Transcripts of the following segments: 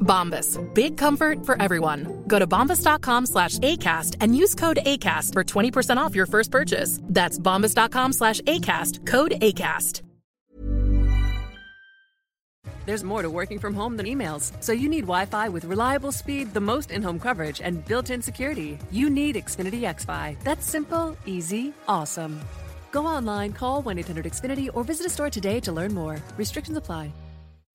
Bombas. Big comfort for everyone. Go to bombas.com slash ACAST and use code ACAST for 20% off your first purchase. That's bombas.com slash ACAST. Code ACAST. There's more to working from home than emails, so you need Wi Fi with reliable speed, the most in home coverage, and built in security. You need Xfinity XFi. That's simple, easy, awesome. Go online, call 1 800 Xfinity, or visit a store today to learn more. Restrictions apply.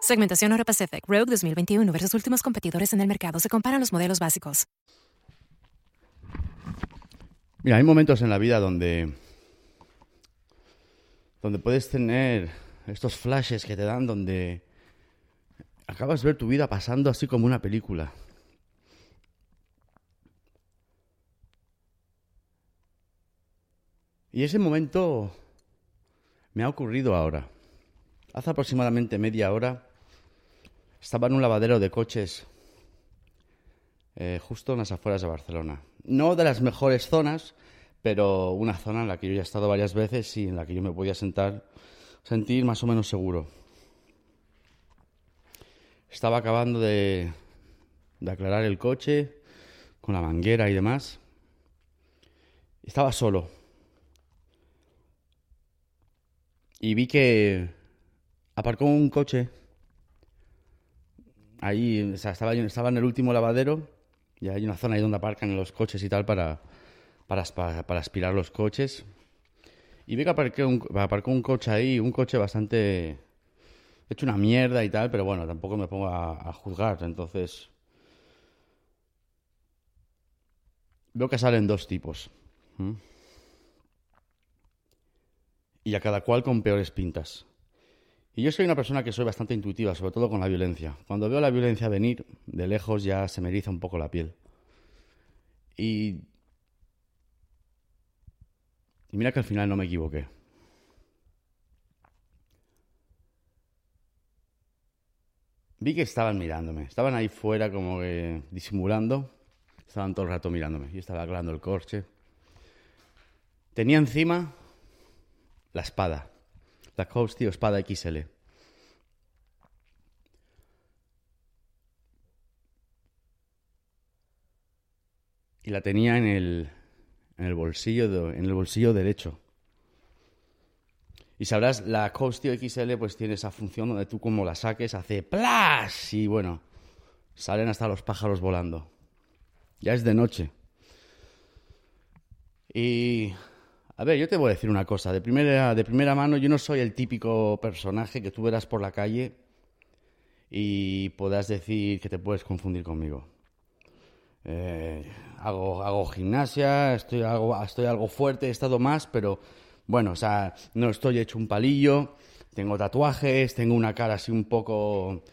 Segmentación Euro Pacific Rogue 2021 versus últimos competidores en el mercado. Se comparan los modelos básicos. Mira, hay momentos en la vida donde donde puedes tener estos flashes que te dan donde acabas de ver tu vida pasando así como una película. Y ese momento me ha ocurrido ahora. Hace aproximadamente media hora estaba en un lavadero de coches eh, justo en las afueras de Barcelona. No de las mejores zonas, pero una zona en la que yo ya he estado varias veces y en la que yo me podía sentar, sentir más o menos seguro. Estaba acabando de, de aclarar el coche con la manguera y demás. Estaba solo. Y vi que aparcó un coche. Ahí, o sea, estaba, estaba en el último lavadero y hay una zona ahí donde aparcan los coches y tal para, para, para aspirar los coches. Y vi que aparcó un, aparcó un coche ahí, un coche bastante hecho una mierda y tal, pero bueno, tampoco me pongo a, juzgar. Entonces, veo que salen dos tipos. Y a cada cual con peores pintas. Y yo soy una persona que soy bastante intuitiva, sobre todo con la violencia. Cuando veo la violencia venir, de lejos ya se me eriza un poco la piel. Y... Y mira que al final no me equivoqué. Vi que estaban mirándome. Estaban ahí fuera como que disimulando. Estaban todo el rato mirándome. Yo estaba aclarando el coche. Tenía encima la espada. La Coast, tío, espada XL. Y la tenía en el, en el bolsillo en el bolsillo derecho. Y sabrás, la Coast tío, XL pues tiene esa función donde tú como la saques hace ¡plas! Y bueno, salen hasta los pájaros volando. Ya es de noche. Y a ver, yo te voy a decir una cosa. De primera, de primera mano, yo no soy el típico personaje que tú verás por la calle y puedas decir que te puedes confundir conmigo. Eh, hago, hago gimnasia, estoy algo, estoy algo fuerte, he estado más, pero bueno, o sea, no estoy hecho un palillo, tengo tatuajes, tengo una cara así un poco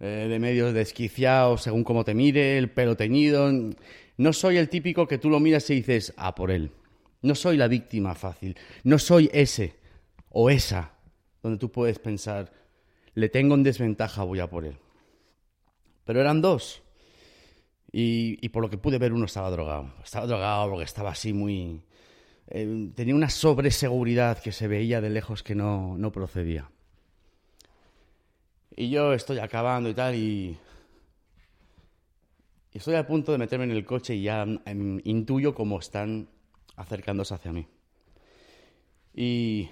eh, de medio desquiciado según cómo te mire, el pelo teñido. No soy el típico que tú lo miras y dices, ah, por él. No soy la víctima fácil. No soy ese o esa donde tú puedes pensar, le tengo en desventaja, voy a por él. Pero eran dos. Y, por lo que pude ver, uno estaba drogado. Estaba drogado porque estaba así muy... Eh, tenía una sobreseguridad que se veía de lejos que no, no procedía. Y yo estoy acabando y tal, y, estoy a punto de meterme en el coche y ya em, intuyo cómo están acercándose hacia mí. Y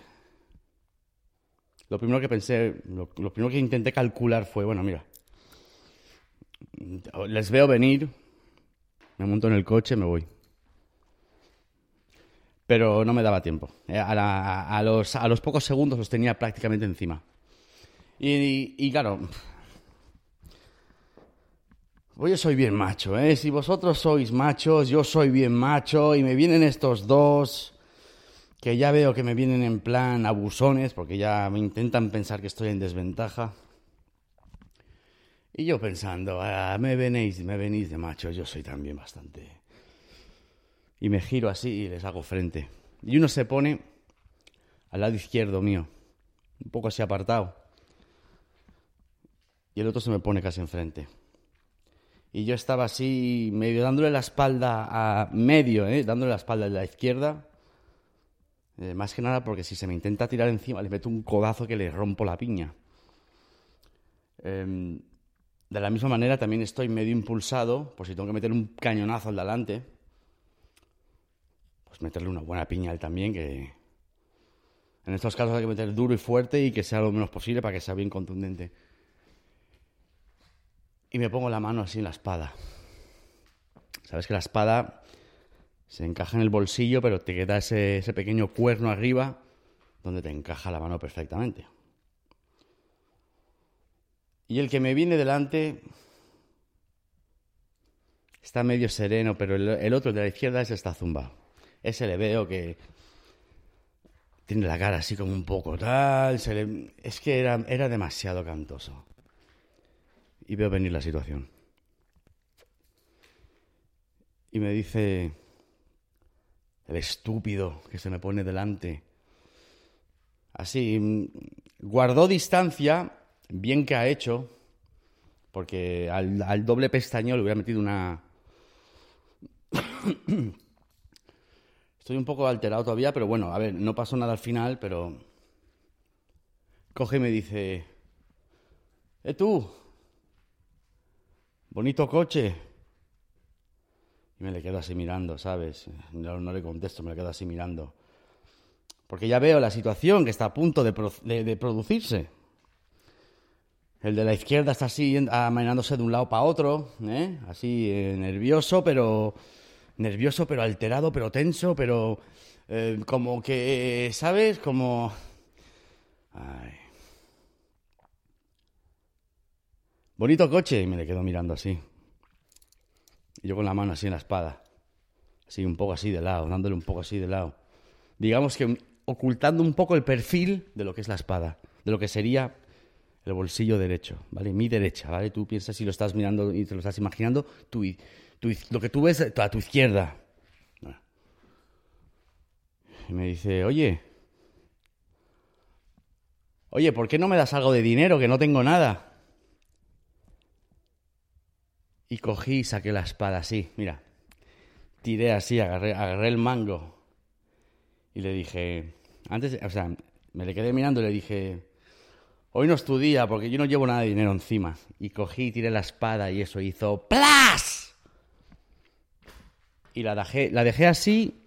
lo primero que pensé, lo, primero que intenté calcular fue, bueno, mira, les veo venir, me monto en el coche, me voy. Pero no me daba tiempo. Eh, a, los, a los pocos segundos los tenía prácticamente encima. Y, y, claro, yo soy bien macho, ¿eh? Si vosotros sois machos, yo soy bien macho y me vienen estos dos que ya veo que me vienen en plan abusones porque ya me intentan pensar que estoy en desventaja. Y yo pensando, ah, me venís, me venís de macho, yo soy también bastante. Y me giro así y les hago frente. Y uno se pone al lado izquierdo mío, un poco así apartado. Y el otro se me pone casi enfrente. Y yo estaba así, medio dándole la espalda a medio, ¿eh? dándole la espalda a la izquierda eh, más que nada porque si se me intenta tirar encima, le meto un codazo que le rompo la piña. Em, de la misma manera, también estoy medio impulsado, por si tengo que meter un cañonazo al delante, pues meterle una buena piña a él también, que en estos casos hay que meter duro y fuerte y que sea lo menos posible para que sea bien contundente. Y me pongo la mano así en la espada. Sabes que la espada se encaja en el bolsillo, pero te queda ese, pequeño cuerno arriba donde te encaja la mano perfectamente. Y el que me viene delante está medio sereno, pero el, otro de la izquierda es esta zumba. Ese le veo que tiene la cara así como un poco tal. es que era, era demasiado cantoso. Y veo venir la situación. Y me dice, el estúpido que se me pone delante. Así, mm, guardó distancia, bien que ha hecho, porque al, doble pestañeo le hubiera metido una... Estoy un poco alterado todavía, pero bueno, a ver, no pasó nada al final, pero... Coge y me dice... ¡Eh tú! Bonito coche. Y me le quedo así mirando, ¿sabes? No, le contesto, me le quedo así mirando. Porque ya veo la situación que está a punto de, producirse. El de la izquierda está así amainándose de un lado para otro, ¿eh? así eh, nervioso, pero nervioso, pero alterado, pero tenso, pero eh, como que, ¿sabes? Como... Ay. Bonito coche, y me le quedo mirando así. Y yo con la mano así en la espada. Así, un poco así de lado, dándole un poco así de lado. Digamos que ocultando un poco el perfil de lo que es la espada, de lo que sería el bolsillo derecho, ¿vale? Mi derecha, ¿vale? Tú piensas si lo estás mirando y te lo estás imaginando, tú, lo que tú ves a tu izquierda. Y me dice, oye, oye, ¿por qué no me das algo de dinero que no tengo nada? Y cogí y saqué la espada así, mira. Tiré así, agarré, agarré el mango. Y le dije, antes, o sea, me le quedé mirando y le dije, hoy no es tu día porque yo no llevo nada de dinero encima. Y cogí y tiré la espada y eso hizo ¡plas! Y la dejé, la dejé así,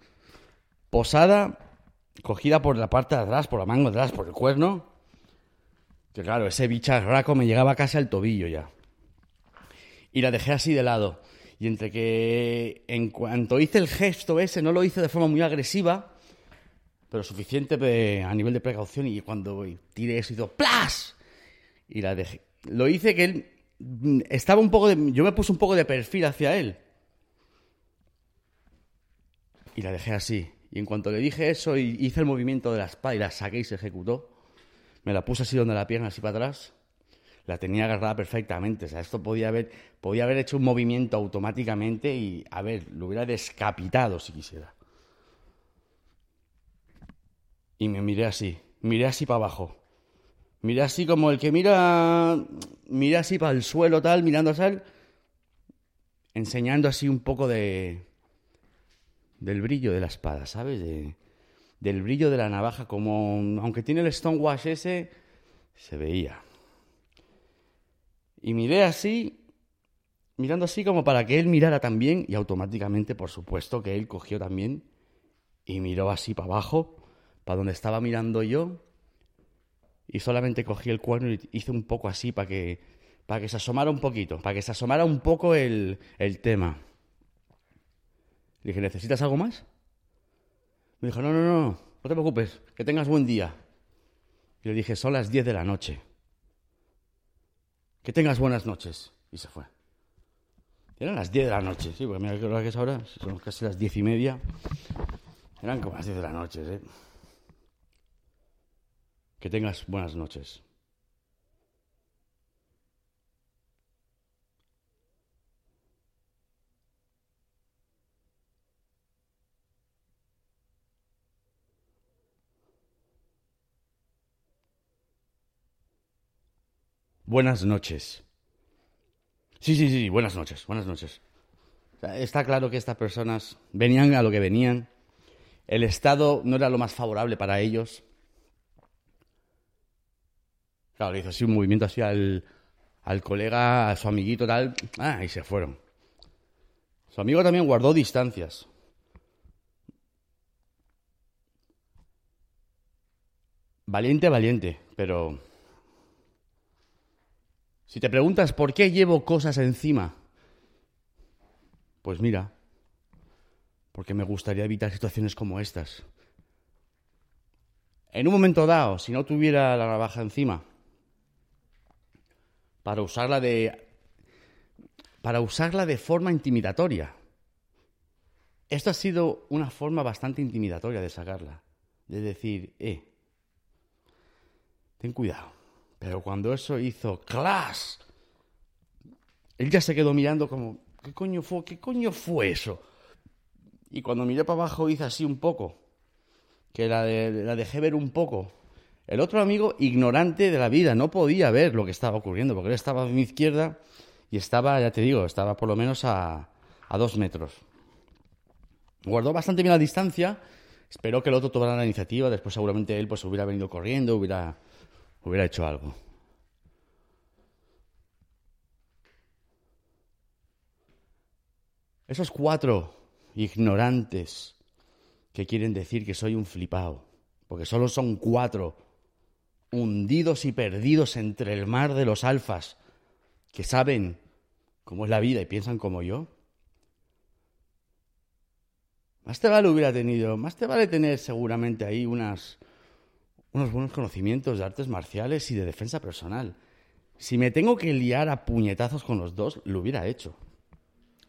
posada, cogida por la parte de atrás, por la manga de atrás, por el cuerno. Que claro, ese bicharraco me llegaba casi al tobillo ya y la dejé así de lado. Y entre que en cuanto hice el gesto ese, no lo hice de forma muy agresiva, pero suficiente a nivel de precaución, y cuando tiré eso hizo ¡plas! Y la dejé, lo hice que él mm, estaba un poco de, yo me puse un poco de perfil hacia él. Y la dejé así. Y en cuanto le dije eso hice el movimiento de la espada y la saqué y se ejecutó, me la puse así donde la pierna, así para atrás, la tenía agarrada perfectamente. O sea, esto podía haber, podía haber hecho un movimiento automáticamente y, a ver, lo hubiera descapitado si quisiera. Y me miré así, miré así para abajo. Miré así como el que mira, miré así para el suelo tal, mirando a él, enseñando así un poco de, del brillo de la espada, ¿sabes? De, del brillo de la navaja, como, aunque tiene el stonewash ese, se veía. Y miré así, mirando así como para que él mirara también, y automáticamente, por supuesto, que él cogió también y miró así para abajo, para donde estaba mirando yo, y solamente cogí el cuerno y hice un poco así para que, para que se asomara un poquito, para que se asomara un poco el, el tema. Le dije, ¿necesitas algo más? Me dijo, no, no, no, no te preocupes, que tengas buen día. Y le dije, son las 10 de la noche. Que tengas buenas noches. Y se fue. eran las 10 de la noche, sí, porque mira qué hora que es ahora, son casi las diez y media. Eran como las 10 de la noche, ¿eh? Que tengas buenas noches. Buenas noches. Sí, sí, sí, buenas noches, buenas noches. está claro que estas personas venían a lo que venían. El Estado no era lo más favorable para ellos. Claro, le hizo así un movimiento así al, al colega, a su amiguito tal. Ah, y se fueron. Su amigo también guardó distancias. Valiente, valiente, pero si te preguntas por qué llevo cosas encima, pues mira, porque me gustaría evitar situaciones como estas. En un momento dado, si no tuviera la navaja encima, para usarla de para usarla de forma intimidatoria. Esto ha sido una forma bastante intimidatoria de sacarla, de decir, eh, ten cuidado. Pero cuando eso hizo clash, él ya se quedó mirando como, ¿qué coño fue, qué coño fue eso? Y cuando miré para abajo hice así un poco, que la, dejé ver un poco. El otro amigo, ignorante de la vida, no podía ver lo que estaba ocurriendo, porque él estaba a mi izquierda y estaba, ya te digo, estaba por lo menos a, a dos metros. Guardó bastante bien la distancia, esperó que el otro tomara la iniciativa, después seguramente él pues hubiera venido corriendo, hubiera hubiera hecho algo. Esos cuatro ignorantes que quieren decir que soy un flipao, porque solo son cuatro hundidos y perdidos entre el mar de los alfas, que saben cómo es la vida y piensan como yo. Más te vale hubiera tenido, más te vale tener seguramente ahí unas unos buenos conocimientos de artes marciales y de defensa personal. Si me tengo que liar a puñetazos con los dos, lo hubiera hecho.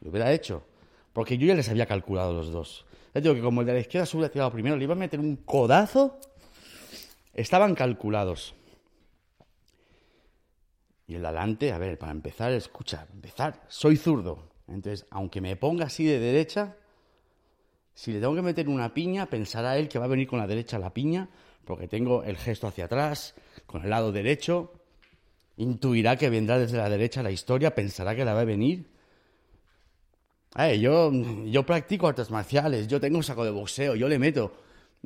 Lo hubiera hecho. Porque yo ya les había calculado los dos. Ya digo que como el de la izquierda se hubiera tirado primero, le iba a meter un codazo. Estaban calculados. Y el de adelante, a ver, para empezar, escucha, empezar, soy zurdo. Entonces, aunque me ponga así de derecha, si le tengo que meter una piña, pensará él que va a venir con la derecha la piña, porque tengo el gesto hacia atrás, con el lado derecho, intuirá que vendrá desde la derecha la historia, pensará que la va a venir. yo, yo practico artes marciales, yo tengo un saco de boxeo, yo le meto.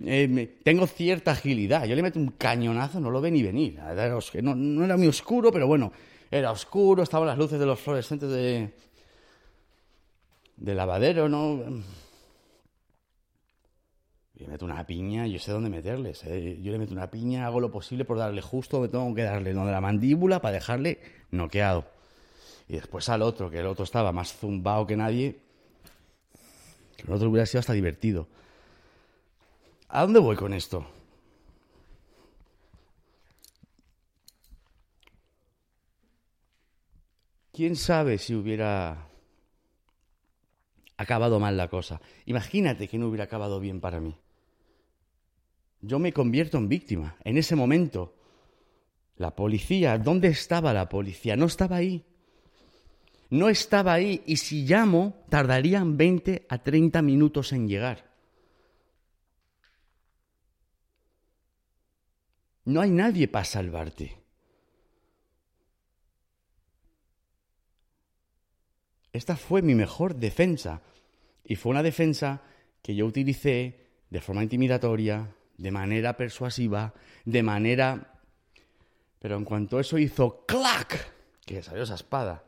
Eh, tengo cierta agilidad, yo le meto un cañonazo, no lo ve ni venir. No, no era muy oscuro, pero bueno, era oscuro, estaban las luces de los fluorescentes de, de lavadero, ¿no? Yo le meto una piña, yo sé dónde meterles. Yo le meto una piña, hago lo posible por darle justo donde tengo que darle, donde la mandíbula, para dejarle noqueado. Y después al otro, que el otro estaba más zumbado que nadie, que el otro hubiera sido hasta divertido. ¿A dónde voy con esto? quién sabe si hubiera acabado mal la cosa. Imagínate que no hubiera acabado bien para mí. Yo me convierto en víctima. En ese momento, la policía, ¿dónde estaba la policía? No estaba ahí. No estaba ahí y si llamo, tardarían 20 a 30 minutos en llegar. No hay nadie para salvarte. Esta fue mi mejor defensa. Y fue una defensa que yo utilicé de forma intimidatoria, de manera persuasiva, de manera... Pero en cuanto eso hizo clac, que salió esa espada,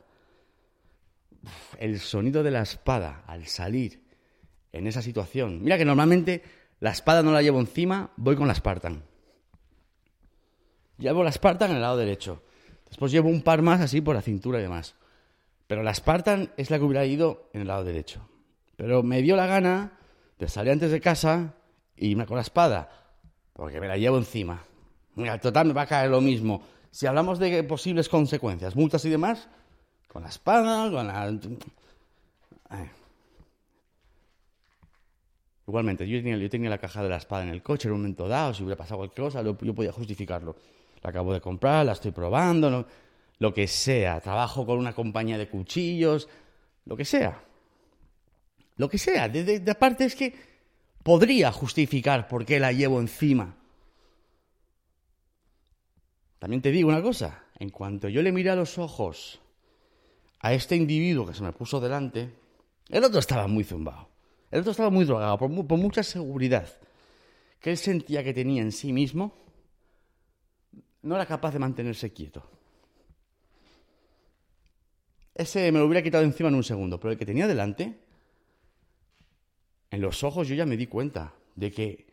el sonido de la espada al salir en esa situación. Mira que normalmente la espada no la llevo encima, voy con la Spartan. Llevo la Spartan en el lado derecho. Después llevo un par más así por la cintura y demás. Pero la Spartan es la que hubiera ido en el lado derecho. Pero me dio la gana de salir antes de casa y irme con la espada, porque me la llevo encima. Al total me va a caer lo mismo. Si hablamos de posibles consecuencias, multas y demás, con la espada, con la... Igualmente, yo tenía, la caja de la espada en el coche en un momento dado, si hubiera pasado cualquier cosa, yo podía justificarlo. La acabo de comprar, la estoy probando, lo que sea. Trabajo con una compañía de cuchillos, lo que sea. Lo que sea. De aparte es que podría justificar por qué la llevo encima. También te digo una cosa, en cuanto yo le miré a los ojos a este individuo que se me puso delante, el otro estaba muy zumbado. El otro estaba muy drogado, por, mucha seguridad que él sentía que tenía en sí mismo, no era capaz de mantenerse quieto. Ese me lo hubiera quitado encima en un segundo, pero el que tenía delante, en los ojos yo ya me di cuenta de que,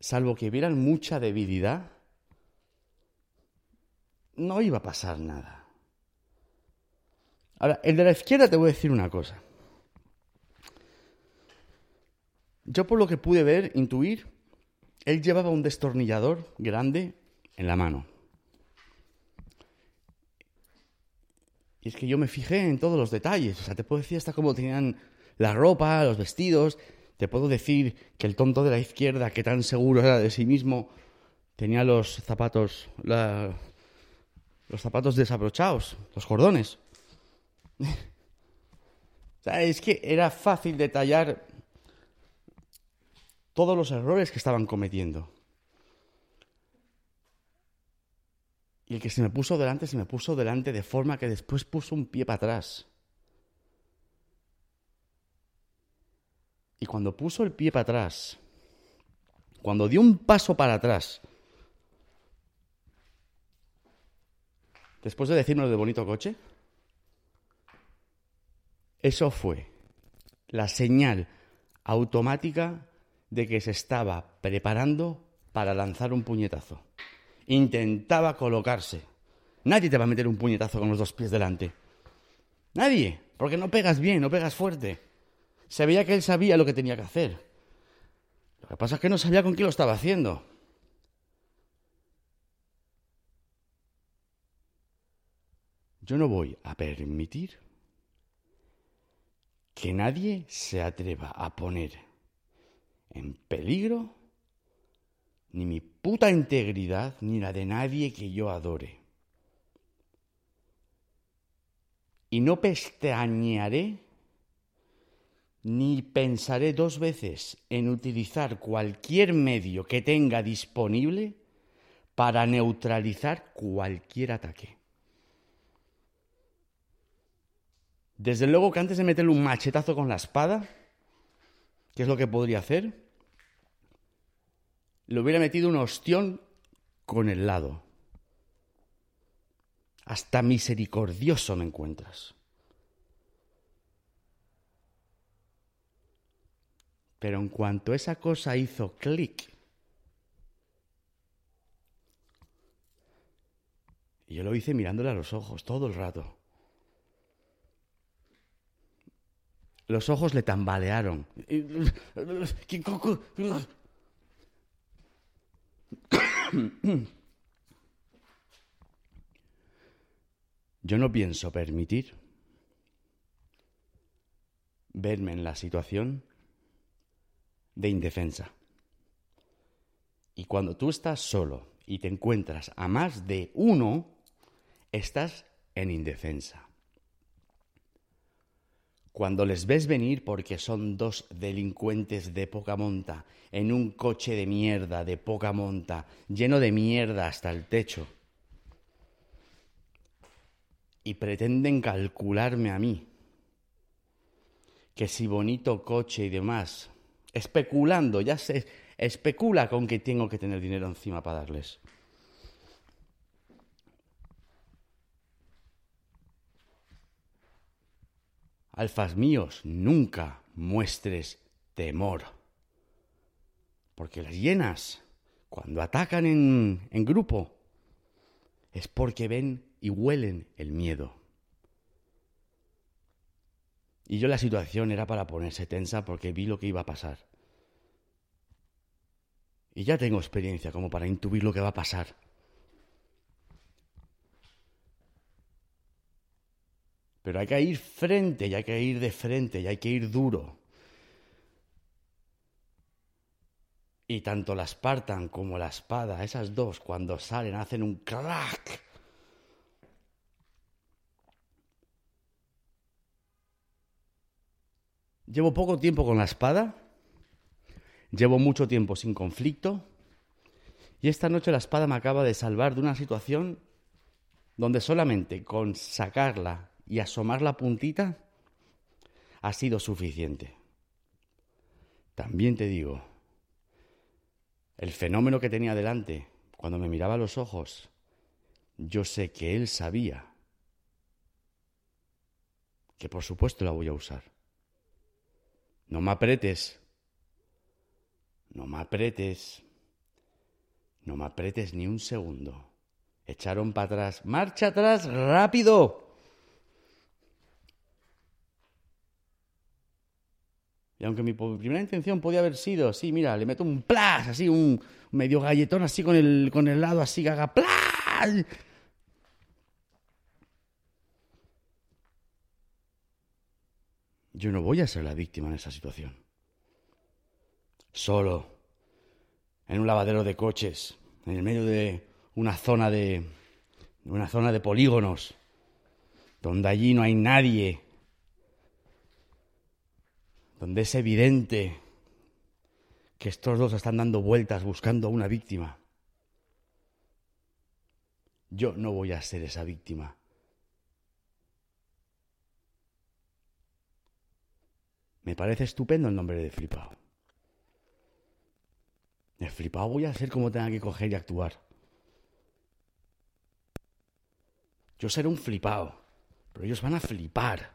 salvo que vieran mucha debilidad, no iba a pasar nada. Ahora, el de la izquierda te voy a decir una cosa. Yo por lo que pude ver, intuir, él llevaba un destornillador grande en la mano. Y es que yo me fijé en todos los detalles. O sea, te puedo decir hasta cómo tenían la ropa, los vestidos. Te puedo decir que el tonto de la izquierda, que tan seguro era de sí mismo, tenía los zapatos, los zapatos desabrochados, los cordones. es que era fácil detallar todos los errores que estaban cometiendo. Y el que se me puso delante, se me puso delante de forma que después puso un pie para atrás. Y cuando puso el pie para atrás, cuando dio un paso para atrás, después de decirme de bonito coche, eso fue la señal automática de que se estaba preparando para lanzar un puñetazo. Intentaba colocarse. Nadie te va a meter un puñetazo con los dos pies delante. Nadie, porque no pegas bien, no pegas fuerte. Se veía que él sabía lo que tenía que hacer. Lo que pasa es que no sabía con quién lo estaba haciendo. Yo no voy a permitir que nadie se atreva a poner en peligro ni mi puta integridad ni la de nadie que yo adore. Y no pestañearé ni pensaré dos veces en utilizar cualquier medio que tenga disponible para neutralizar cualquier ataque. Desde luego que antes de meterle un machetazo con la espada, ¿qué es lo que podría hacer? Le hubiera metido un ostión con el lado. Hasta misericordioso me encuentras. Pero en cuanto esa cosa hizo clic, y yo lo hice mirándole a los ojos todo el rato. Los ojos le tambalearon. Yo no pienso permitir verme en la situación de indefensa. Y cuando tú estás solo y te encuentras a más de uno, estás en indefensa. Cuando les ves venir porque son dos delincuentes de poca monta, en un coche de mierda de poca monta, lleno de mierda hasta el techo, y pretenden calcularme a mí, que si bonito coche y demás, especulando, ya se especula con que tengo que tener dinero encima para darles. Alfas míos, nunca muestres temor. Porque las hienas, cuando atacan en, en grupo, es porque ven y huelen el miedo. Y yo la situación era para ponerse tensa porque vi lo que iba a pasar. Y ya tengo experiencia como para intuir lo que va a pasar. Pero hay que ir frente y hay que ir de frente y hay que ir duro. Y tanto la Spartan como la espada, esas dos, cuando salen, hacen un crack. Llevo poco tiempo con la espada, llevo mucho tiempo sin conflicto, y esta noche la espada me acaba de salvar de una situación donde solamente con sacarla y asomar la puntita ha sido suficiente. También te digo, el fenómeno que tenía delante, cuando me miraba a los ojos, yo sé que él sabía que por supuesto la voy a usar. No me apretes, no me apretes, no me apretes ni un segundo. Echaron para atrás, marcha atrás, rápido. Y aunque mi primera intención podía haber sido, sí, mira, le meto un plas, así, un medio galletón así con el, con el lado así que haga plas. Yo no voy a ser la víctima en esa situación. Solo, en un lavadero de coches, en el medio de una zona de una zona de polígonos, donde allí no hay nadie donde es evidente que estos dos están dando vueltas buscando a una víctima. Yo no voy a ser esa víctima. Me parece estupendo el nombre de flipao. El flipao voy a ser como tenga que coger y actuar. Yo seré un flipao, pero ellos van a flipar.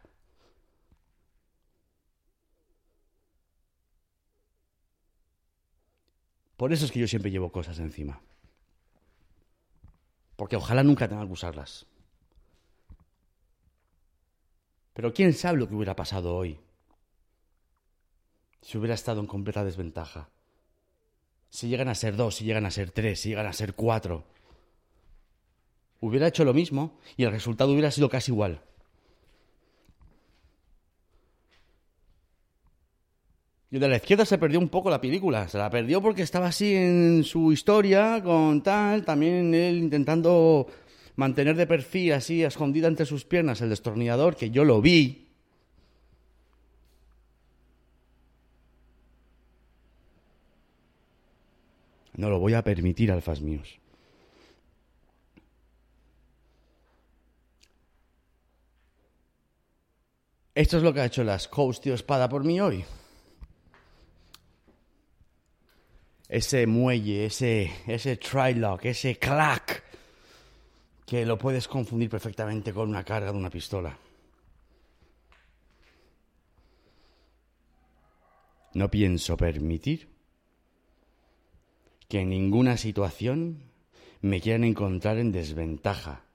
Por eso es que yo siempre llevo cosas encima. Porque ojalá nunca tenga que usarlas. Pero quién sabe lo que hubiera pasado hoy si hubiera estado en completa desventaja. Si llegan a ser dos, si llegan a ser tres, si llegan a ser cuatro. Hubiera hecho lo mismo y el resultado hubiera sido casi igual. Y de la izquierda se perdió un poco la película. Se la perdió porque estaba así en su historia, con tal, también él intentando mantener de perfil así escondida entre sus piernas el destornillador, que yo lo vi. No lo voy a permitir, alfas míos. Esto es lo que ha hecho las Coast Tío Espada por mí hoy. ese muelle, ese, ese trilock, ese clack, que lo puedes confundir perfectamente con una carga de una pistola. No pienso permitir que en ninguna situación me quieran encontrar en desventaja.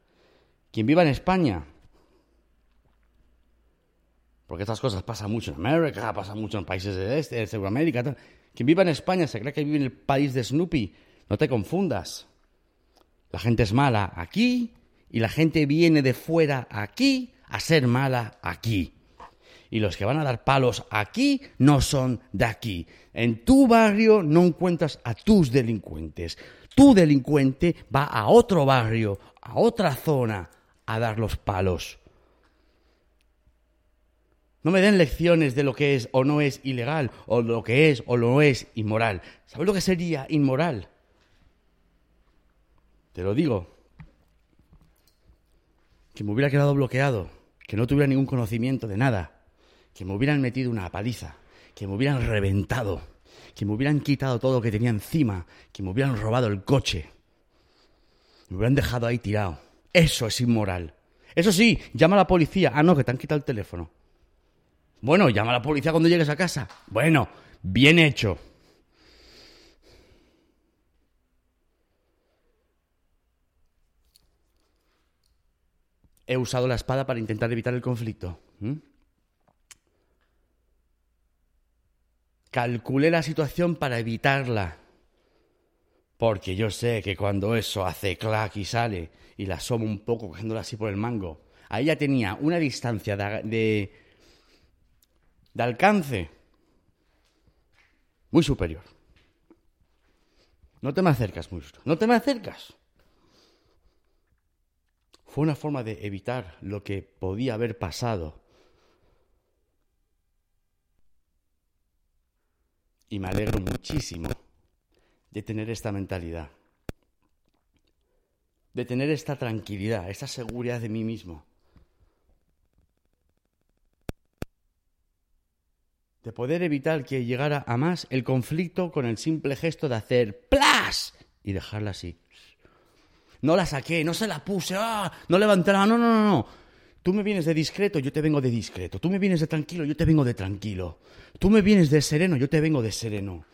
Quien viva en España, porque estas cosas pasan mucho en América, pasan mucho en países de este, de Sudamérica, quien viva en España se cree que vive en el país de Snoopy. No te confundas. La gente es mala aquí Y la gente viene de fuera aquí a ser mala aquí. Y los que van a dar palos aquí no son de aquí. En tu barrio no encuentras a tus delincuentes. Tu delincuente va a otro barrio, a otra zona, a dar los palos. No me den lecciones de lo que es o no es ilegal, o lo que es o no es inmoral. ¿Sabes lo que sería inmoral? Te lo digo. Que me hubiera quedado bloqueado, que no tuviera ningún conocimiento de nada, que me hubieran metido una paliza, que me hubieran reventado, que me hubieran quitado todo lo que tenía encima, que me hubieran robado el coche, me hubieran dejado ahí tirado. Eso es inmoral. Eso sí, llama a la policía. Ah, no, que te han quitado el teléfono. Bueno, llama a la policía cuando llegues a casa. Bueno, bien hecho. He usado la espada para intentar evitar el conflicto. Calculé la situación para evitarla. Porque yo sé que cuando eso hace clac y sale y la asomo un poco cogiéndola así por el mango, ahí ya tenía una distancia de de alcance muy superior. No te me acercas, mucho. No te me acercas. Fue una forma de evitar lo que podía haber pasado. Y me alegro muchísimo de tener esta mentalidad. De tener esta tranquilidad, esta seguridad de mí mismo. de poder evitar que llegara a más el conflicto con el simple gesto de hacer plas y dejarla así. No la saqué, no se la puse, ¡ah! no levantará, no, no, no, no. Tú me vienes de discreto, yo te vengo de discreto. Tú me vienes de tranquilo, yo te vengo de tranquilo. Tú me vienes de sereno, yo te vengo de sereno.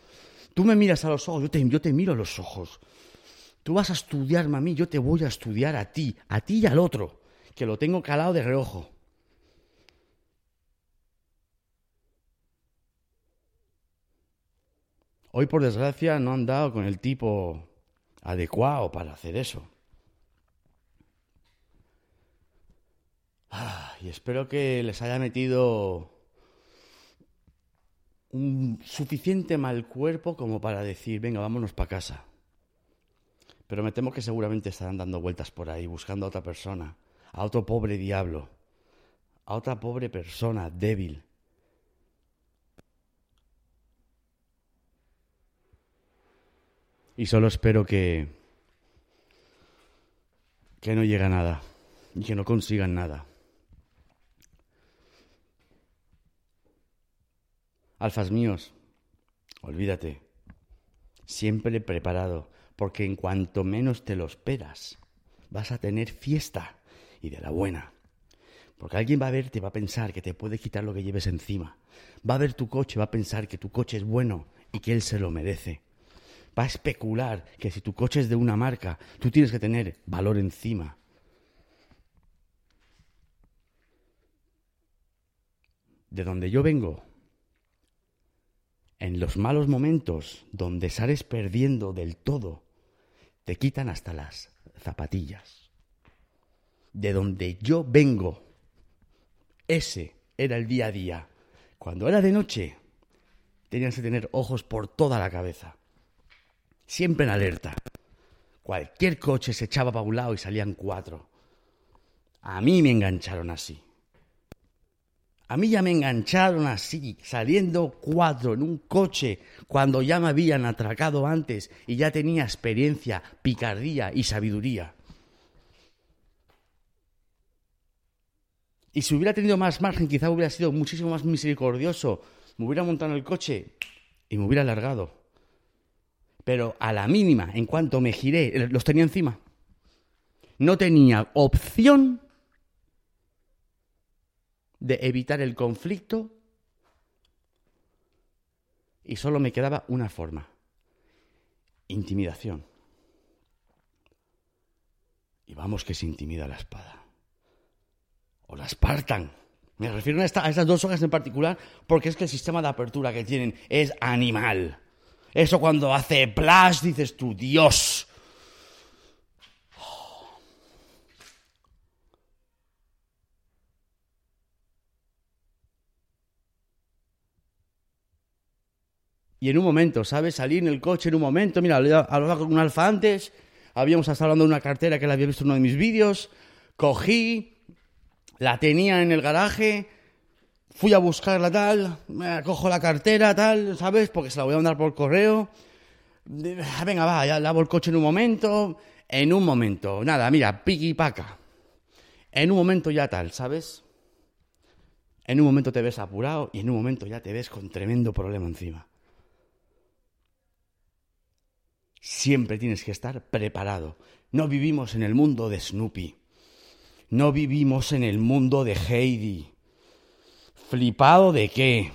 Tú me miras a los ojos, yo te, yo te miro a los ojos. Tú vas a estudiarme a mí, yo te voy a estudiar a ti, a ti y al otro, que lo tengo calado de reojo. Hoy, por desgracia, no han dado con el tipo adecuado para hacer eso. Ah, y espero que les haya metido un suficiente mal cuerpo como para decir, venga, vámonos para casa. Pero me temo que seguramente estarán dando vueltas por ahí, buscando a otra persona, a otro pobre diablo, a otra pobre persona débil, Y solo espero que. que no llegue a nada. Y que no consigan nada. Alfas míos, olvídate. Siempre preparado, porque en cuanto menos te lo esperas, vas a tener fiesta y de la buena. Porque alguien va a verte va a pensar que te puede quitar lo que lleves encima. Va a ver tu coche, va a pensar que tu coche es bueno y que él se lo merece va a especular que si tu coche es de una marca, tú tienes que tener valor encima. De donde yo vengo, en los malos momentos donde sales perdiendo del todo, te quitan hasta las zapatillas. De donde yo vengo, ese era el día a día. Cuando era de noche, tenías que tener ojos por toda la cabeza siempre en alerta. Cualquier coche se echaba para un lado y salían cuatro. A mí me engancharon así. A mí ya me engancharon así, saliendo cuatro en un coche, cuando ya me habían atracado antes y ya tenía experiencia, picardía y sabiduría. Y si hubiera tenido más margen, quizá hubiera sido muchísimo más misericordioso. Me hubiera montado en el coche y me hubiera alargado. Pero a la mínima, en cuanto me giré, los tenía encima. No tenía opción de evitar el conflicto y solo me quedaba una forma. Intimidación. Y vamos que se intimida la espada. O la espartan. Me refiero a, estas dos hojas en particular porque es que el sistema de apertura que tienen es animal. Eso cuando hace plas dices tú, Dios. Y en un momento, ¿sabes? Salí en el coche en un momento, mira, hablaba con un alfa antes, habíamos estado hablando de una cartera que la había visto en uno de mis vídeos, cogí, la tenía en el garaje, fui a buscarla tal, cojo la cartera tal, ¿sabes? Porque se la voy a mandar por correo. Venga, va, ya lavo el coche en un momento, en un momento, nada, mira, piqui paca. En un momento ya tal, ¿sabes? En un momento te ves apurado y en un momento ya te ves con tremendo problema encima. Siempre tienes que estar preparado. No vivimos en el mundo de Snoopy. No vivimos en el mundo de Heidi. ¿Flipado de qué?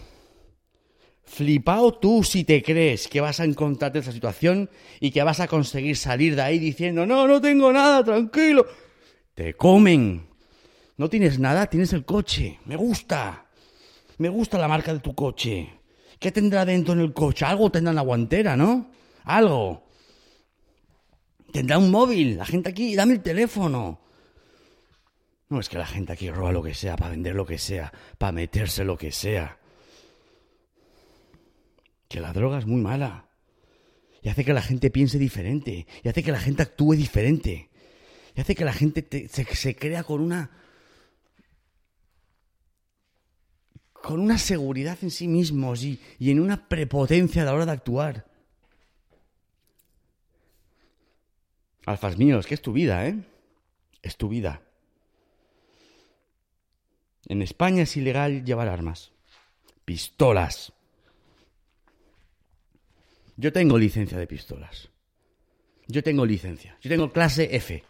Flipado tú si te crees que vas a encontrarte esa situación y que vas a conseguir salir de ahí diciendo, no, no tengo nada, tranquilo. Te comen. No tienes nada, tienes el coche. Me gusta. Me gusta la marca de tu coche. ¿Qué tendrá dentro en el coche? Algo tendrá en la guantera, ¿no? Algo. Tendrá un móvil. La gente aquí, dame el teléfono. No es que la gente aquí roba lo que sea, para vender lo que sea, para meterse lo que sea. Que la droga es muy mala. Y hace que la gente piense diferente. Y hace que la gente actúe diferente. Y hace que la gente se, se crea con una con una seguridad en sí mismos y, en una prepotencia a la hora de actuar. Alfas míos, que es tu vida, ¿eh? Es tu vida. En España es ilegal llevar armas. Pistolas. Yo tengo licencia de pistolas. Yo tengo licencia. Yo tengo clase F.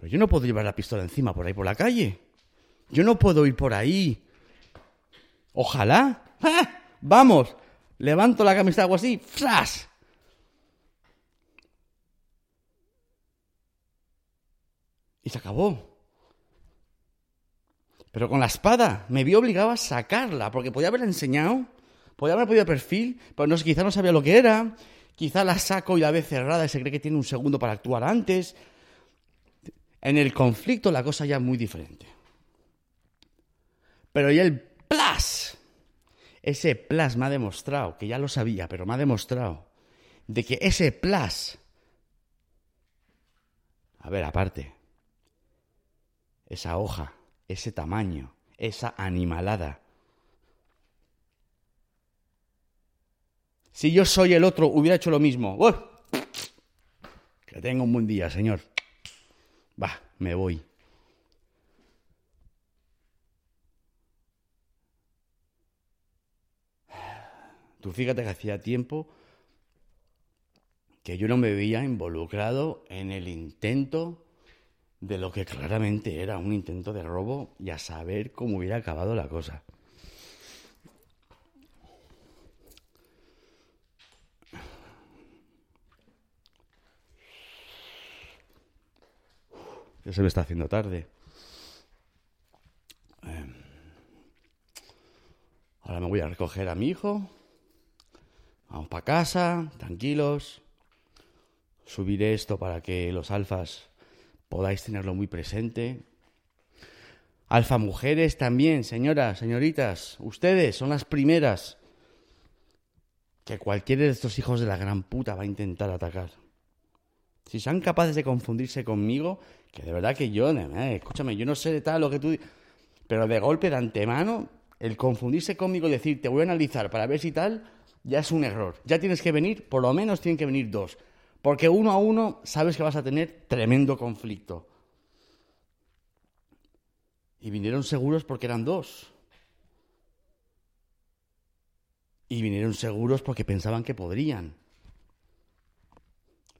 yo no puedo llevar la pistola encima por ahí por la calle. Yo no puedo ir por ahí. Ojalá. Vamos. Levanto la camisa algo así. ¡Fras! Y se acabó. Pero con la espada me vi obligado a sacarla, porque podía haberla enseñado, podía haber podido perfil, pero no, quizá no sabía lo que era, quizá la saco y la ve cerrada y se cree que tiene un segundo para actuar antes, en el conflicto la cosa ya es muy diferente. Pero ya el plus, ese plus me ha demostrado, que ya lo sabía, pero me ha demostrado, de que ese plus, a ver, aparte, esa hoja, ese tamaño, esa animalada, si yo soy el otro, hubiera hecho lo mismo. Que tenga un buen día, señor. Va, me voy. Tú fíjate que hacía tiempo que yo no me veía involucrado en el intento de lo que claramente era un intento de robo y a saber cómo hubiera acabado la cosa. Ya se me está haciendo tarde. Em, ahora me voy a recoger a mi hijo. Vamos para casa, tranquilos. Subiré esto para que los alfas podáis tenerlo muy presente. Alfa mujeres también, señoras, señoritas, ustedes son las primeras que cualquiera de estos hijos de la gran puta va a intentar atacar. Si son capaces de confundirse conmigo, que de verdad que yo, eh, escúchame, yo no sé de tal lo que tú... Pero de golpe, de antemano, el confundirse conmigo y decir, te voy a analizar para ver si tal, ya es un error. Ya tienes que venir, por lo menos tienen que venir dos. Porque uno a uno sabes que vas a tener tremendo conflicto. Y vinieron seguros porque eran dos. Y vinieron seguros porque pensaban que podrían.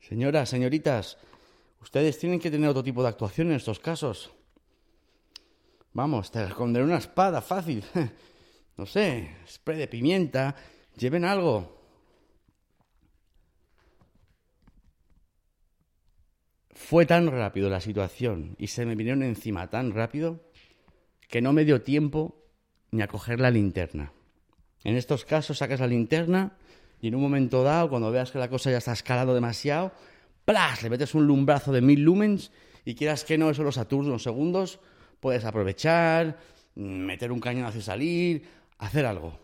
Señoras, señoritas, ustedes tienen que tener otro tipo de actuación en estos casos. Vamos, te esconderé una espada fácil. No sé, spray de pimienta, lleven algo. Fue tan rápido la situación y se me vinieron encima tan rápido que no me dio tiempo ni a coger la linterna. En estos casos sacas la linterna y en un momento dado, cuando veas que la cosa ya está escalado demasiado, ¡plas! Le metes un lumbrazo de mil lumens y quieras que no, eso los saturnos segundos, puedes aprovechar, meter un cañonazo y salir, hacer algo.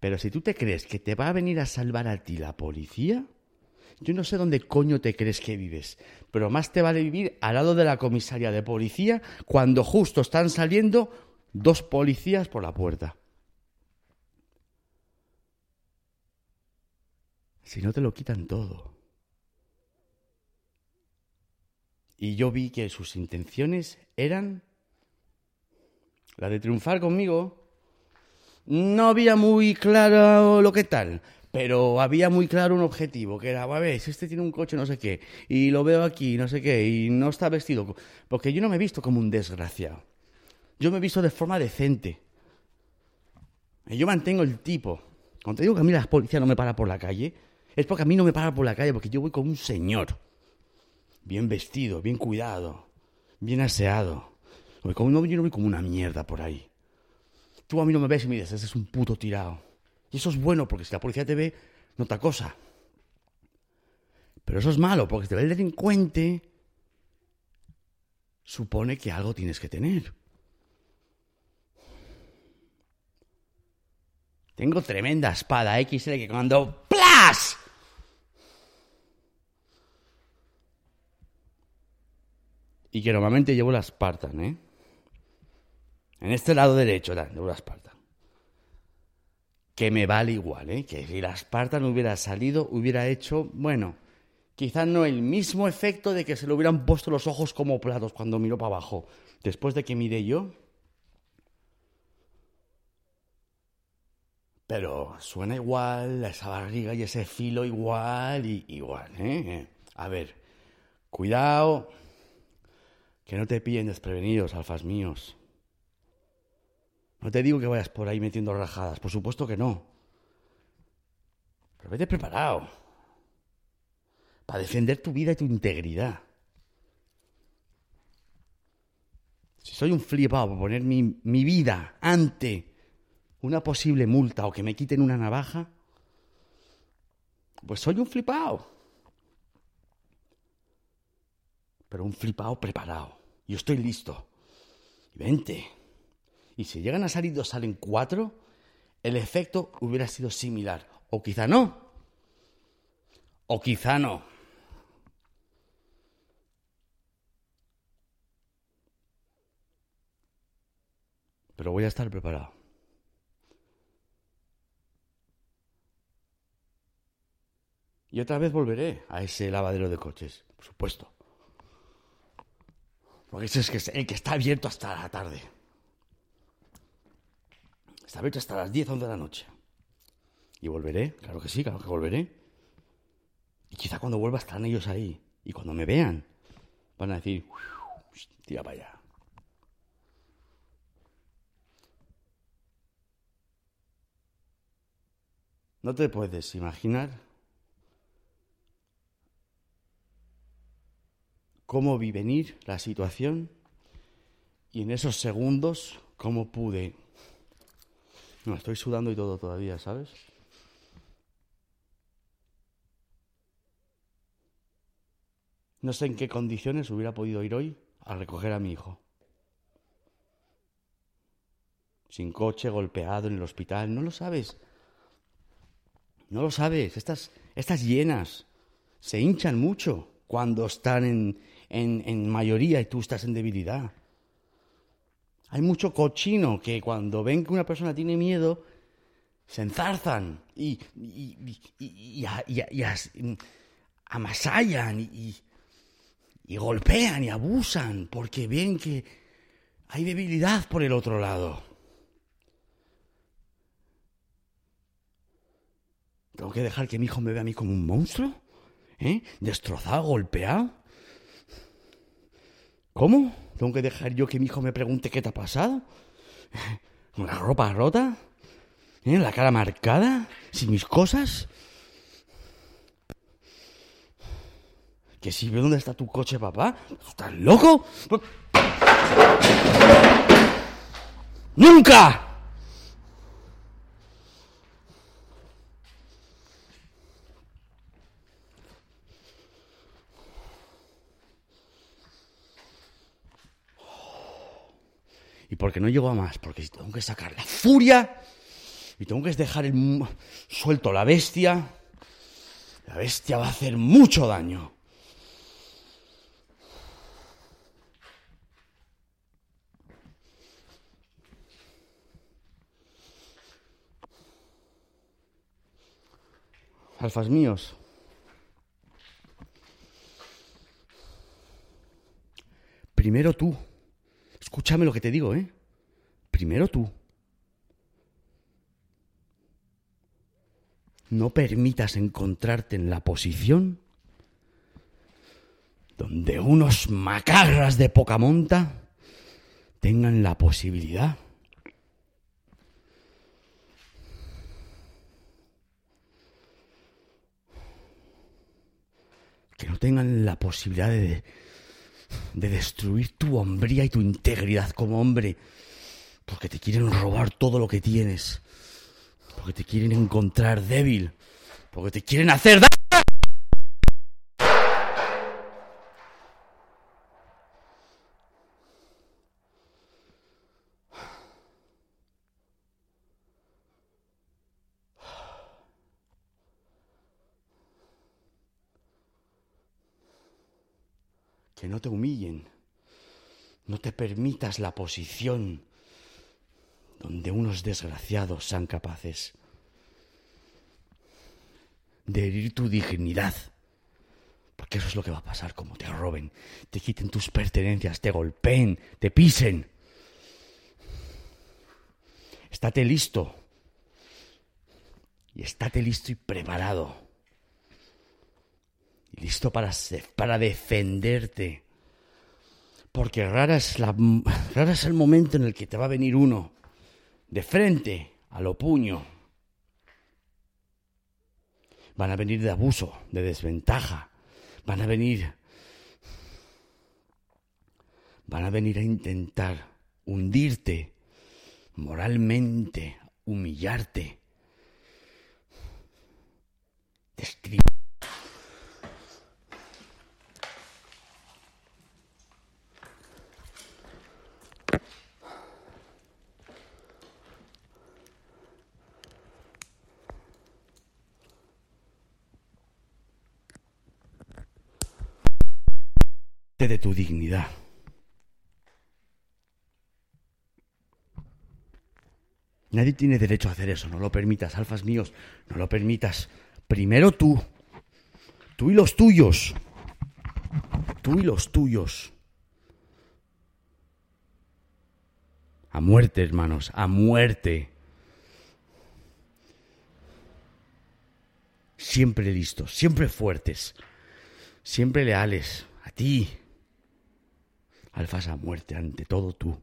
Pero si tú te crees que te va a venir a salvar a ti la policía, yo no sé dónde coño te crees que vives, pero más te vale vivir al lado de la comisaría de policía cuando justo están saliendo dos policías por la puerta. Si no te lo quitan todo. Y yo vi que sus intenciones eran la de triunfar conmigo. No había muy claro lo que tal, pero había muy claro un objetivo, que era, a ver, si este tiene un coche no sé qué, y lo veo aquí, no sé qué, y no está vestido, porque yo no me he visto como un desgraciado. Yo me he visto de forma decente. Y yo mantengo el tipo. Cuando te digo que a mí la policía no me para por la calle, es porque a mí no me para por la calle, porque yo voy como un señor. Bien vestido, bien cuidado, bien aseado. Como no, yo no voy como una mierda por ahí. Tú a mí no me ves y me dices, ese es un puto tirado. Y eso es bueno, porque si la policía te ve, no otra cosa. Pero eso es malo, porque si te ve el delincuente, supone que algo tienes que tener. Tengo tremenda espada XL que cuando ¡Plas! Y que normalmente llevo la Spartan, ¿eh? En este lado derecho, llevo la Spartan. Que me vale igual, ¿eh? Que si la Spartan hubiera salido, hubiera hecho, bueno, quizás no el mismo efecto de que se le hubieran puesto los ojos como platos cuando miró para abajo. Después de que miré yo, Pero suena igual, esa barriga y ese filo igual y igual, ¿eh? A ver, cuidado, que no te pillen desprevenidos, alfas míos. No te digo que vayas por ahí metiendo rajadas, por supuesto que no. Pero vete preparado para defender tu vida y tu integridad. Si soy un flipado por poner mi, mi vida ante una posible multa o que me quiten una navaja, pues soy un flipado. Pero un flipado preparado. Yo estoy listo. Y vente. Y si llegan a salir dos, salen cuatro, el efecto hubiera sido similar. O quizá no. O quizá no. Pero voy a estar preparado. Y otra vez volveré a ese lavadero de coches, por supuesto. Porque ese es el que está abierto hasta la tarde. Está abierto hasta las 10, 11 de la noche. Y volveré, claro que sí, claro que volveré. Y quizá cuando vuelva estarán ellos ahí. Y cuando me vean, van a decir, tira para allá. No te puedes imaginar cómo vi venir la situación y en esos segundos cómo pude... No, estoy sudando y todo todavía, ¿sabes? No sé en qué condiciones hubiera podido ir hoy a recoger a mi hijo. Sin coche, golpeado en el hospital, no lo sabes. No lo sabes. Estas, estas llenas se hinchan mucho cuando están en, en, mayoría y tú estás en debilidad. Hay mucho cochino que cuando ven que una persona tiene miedo, se enzarzan y, y, amasallan y, y golpean y abusan porque ven que hay debilidad por el otro lado. ¿Tengo que dejar que mi hijo me vea a mí como un monstruo? ¿Eh? ¿Destrozado, golpeado? ¿Cómo? ¿Tengo que dejar yo que mi hijo me pregunte qué te ha pasado? ¿Con la ropa rota? ¿Eh? ¿La cara marcada? ¿Sin mis cosas? ¿Que si ve dónde está tu coche, papá? ¿Estás loco? ¡Nunca! Porque no llego a más, porque tengo que sacar la furia y tengo que dejar el, suelto la bestia, la bestia va a hacer mucho daño. Alfas míos. Primero tú. Escúchame lo que te digo, ¿eh? Primero tú. No permitas encontrarte en la posición donde unos macarras de poca monta tengan la posibilidad que no tengan la posibilidad de, de destruir tu hombría y tu integridad como hombre, porque te quieren robar todo lo que tienes, porque te quieren encontrar débil, porque te quieren hacer daño. No te humillen. No te permitas la posición donde unos desgraciados sean capaces de herir tu dignidad. Porque eso es lo que va a pasar como te roben, te quiten tus pertenencias, te golpeen, te pisen. Estate listo. Y estate listo y preparado listo para, para defenderte. Porque rara es, la, rara es el momento en el que te va a venir uno de frente a lo puño. Van a venir de abuso, de desventaja. Van a venir. Van a venir a intentar hundirte moralmente, humillarte, de tu dignidad. Nadie tiene derecho a hacer eso, no lo permitas, alfas míos, no lo permitas. Primero tú, tú y los tuyos, tú y los tuyos. A muerte, hermanos, a muerte. Siempre listos, siempre fuertes, siempre leales a ti, Alfas a muerte ante todo tú.